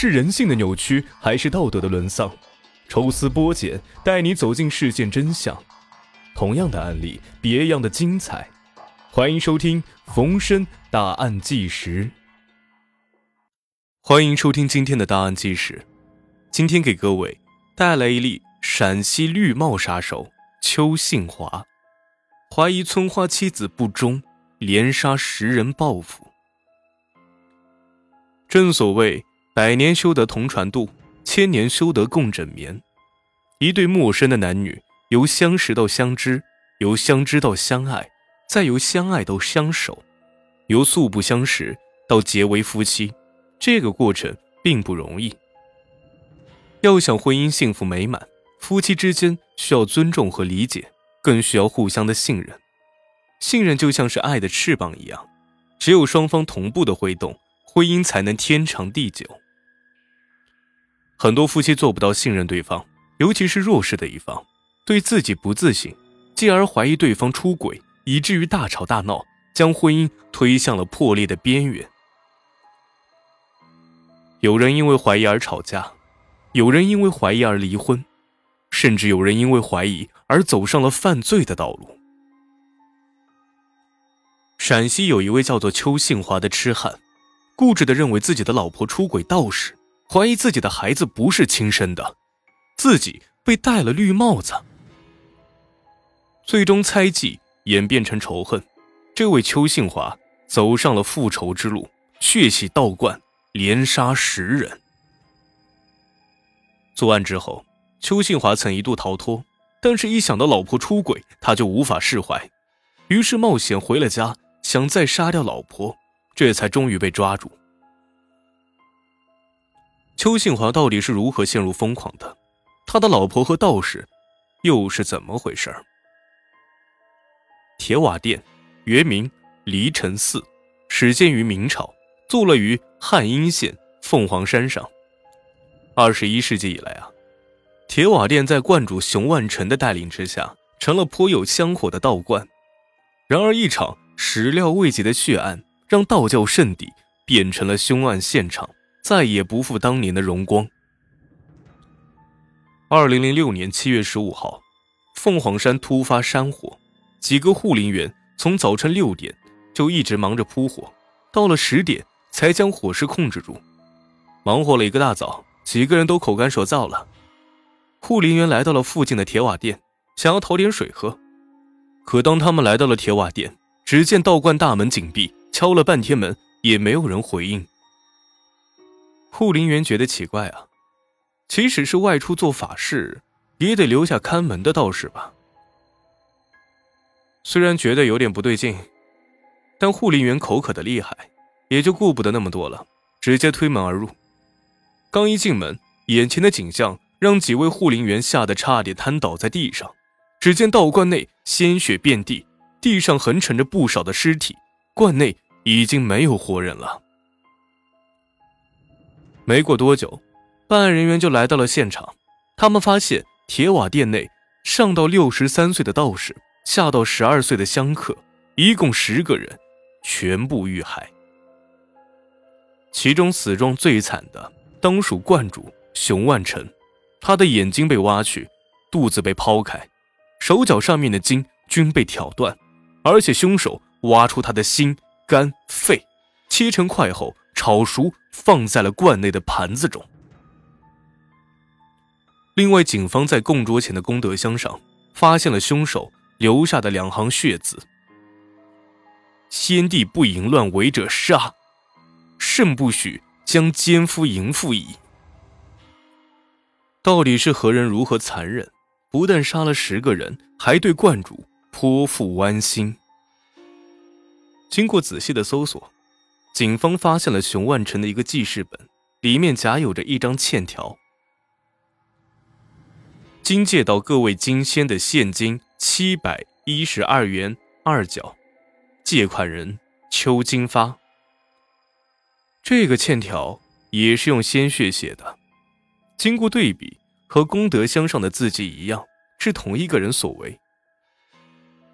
是人性的扭曲，还是道德的沦丧？抽丝剥茧，带你走进事件真相。同样的案例，别样的精彩。欢迎收听冯生大案纪实。欢迎收听今天的大案纪实。今天给各位带来一例陕西绿帽杀手邱信华，怀疑村花妻子不忠，连杀十人报复。正所谓百年修得同船渡，千年修得共枕眠。一对陌生的男女，由相识到相知，由相知到相爱，再由相爱到相守，由素不相识到结为夫妻，这个过程并不容易。要想婚姻幸福美满，夫妻之间需要尊重和理解，更需要互相的信任。信任就像是爱的翅膀一样，只有双方同步的挥动。婚姻才能天长地久。很多夫妻做不到信任对方，尤其是弱势的一方，对自己不自信，继而怀疑对方出轨，以至于大吵大闹，将婚姻推向了破裂的边缘。有人因为怀疑而吵架，有人因为怀疑而离婚，甚至有人因为怀疑而走上了犯罪的道路。陕西有一位叫做邱杏华的痴汉。固执的认为自己的老婆出轨道士，怀疑自己的孩子不是亲生的，自己被戴了绿帽子。最终猜忌演变成仇恨，这位邱信华走上了复仇之路，血洗道观，连杀十人。作案之后，邱信华曾一度逃脱，但是一想到老婆出轨，他就无法释怀，于是冒险回了家，想再杀掉老婆。这才终于被抓住。邱信华到底是如何陷入疯狂的？他的老婆和道士又是怎么回事铁瓦殿，原名黎城寺，始建于明朝，坐落于汉阴县凤凰山上。二十一世纪以来啊，铁瓦殿在观主熊万成的带领之下，成了颇有香火的道观。然而，一场始料未及的血案。让道教圣地变成了凶案现场，再也不复当年的荣光。二零零六年七月十五号，凤凰山突发山火，几个护林员从早晨六点就一直忙着扑火，到了十点才将火势控制住。忙活了一个大早，几个人都口干舌燥了。护林员来到了附近的铁瓦店，想要讨点水喝，可当他们来到了铁瓦店，只见道观大门紧闭。敲了半天门，也没有人回应。护林员觉得奇怪啊，即使是外出做法事，也得留下看门的道士吧。虽然觉得有点不对劲，但护林员口渴的厉害，也就顾不得那么多了，直接推门而入。刚一进门，眼前的景象让几位护林员吓得差点瘫倒在地上。只见道观内鲜血遍地，地上横陈着不少的尸体，观内。已经没有活人了。没过多久，办案人员就来到了现场。他们发现铁瓦店内上到六十三岁的道士，下到十二岁的香客，一共十个人，全部遇害。其中死状最惨的当属观主熊万成，他的眼睛被挖去，肚子被剖开，手脚上面的筋均被挑断，而且凶手挖出他的心。肝肺切成块后炒熟，放在了罐内的盘子中。另外，警方在供桌前的功德箱上发现了凶手留下的两行血字：“先帝不淫乱为者杀，甚不许将奸夫淫妇矣。”到底是何人如何残忍？不但杀了十个人，还对观主颇负剜心。经过仔细的搜索，警方发现了熊万成的一个记事本，里面夹有着一张欠条：今借到各位金仙的现金七百一十二元二角，借款人邱金发。这个欠条也是用鲜血写的，经过对比，和功德箱上的字迹一样，是同一个人所为。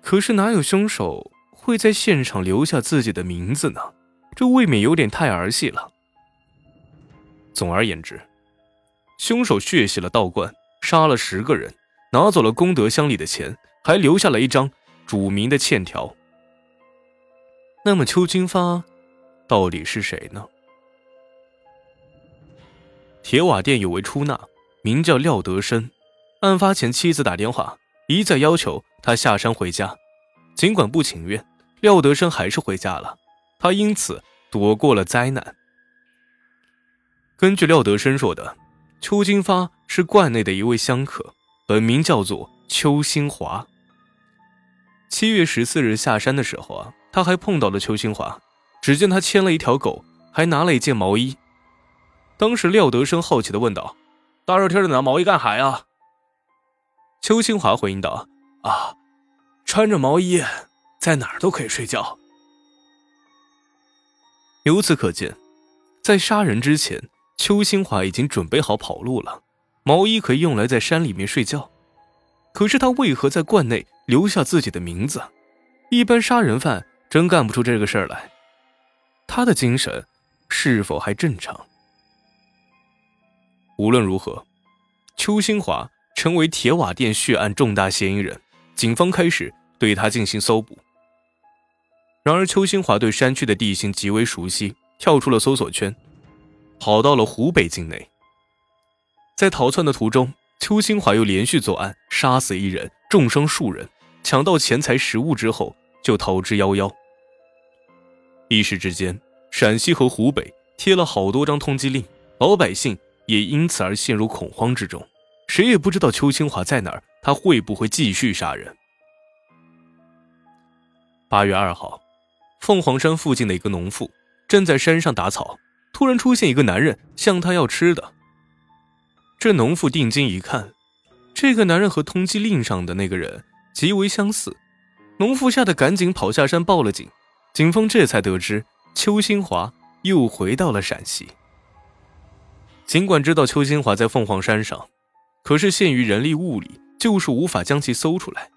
可是哪有凶手？会在现场留下自己的名字呢？这未免有点太儿戏了。总而言之，凶手血洗了道观，杀了十个人，拿走了功德箱里的钱，还留下了一张主名的欠条。那么邱金发到底是谁呢？铁瓦店有位出纳，名叫廖德生。案发前，妻子打电话一再要求他下山回家，尽管不情愿，廖德生还是回家了。他因此躲过了灾难。根据廖德生说的，邱金发是观内的一位香客，本名叫做邱新华。七月十四日下山的时候啊，他还碰到了邱新华，只见他牵了一条狗，还拿了一件毛衣。当时廖德生好奇的问道：“大热天的拿毛衣干啥呀？”邱新华回应道：“啊，穿着毛衣，在哪儿都可以睡觉。”由此可见，在杀人之前，邱新华已经准备好跑路了。毛衣可以用来在山里面睡觉，可是他为何在罐内留下自己的名字？一般杀人犯真干不出这个事儿来。他的精神是否还正常？无论如何，邱新华成为铁瓦店血案重大嫌疑人，警方开始对他进行搜捕。然而，邱新华对山区的地形极为熟悉，跳出了搜索圈，跑到了湖北境内。在逃窜的途中，邱新华又连续作案，杀死一人，重伤数人，抢到钱财食物之后就逃之夭夭。一时之间，陕西和湖北贴了好多张通缉令，老百姓。也因此而陷入恐慌之中，谁也不知道邱清华在哪儿，他会不会继续杀人？八月二号，凤凰山附近的一个农妇正在山上打草，突然出现一个男人向他要吃的。这农妇定睛一看，这个男人和通缉令上的那个人极为相似，农妇吓得赶紧跑下山报了警，警方这才得知邱新华又回到了陕西。尽管知道邱新华在凤凰山上，可是限于人力物力，就是无法将其搜出来。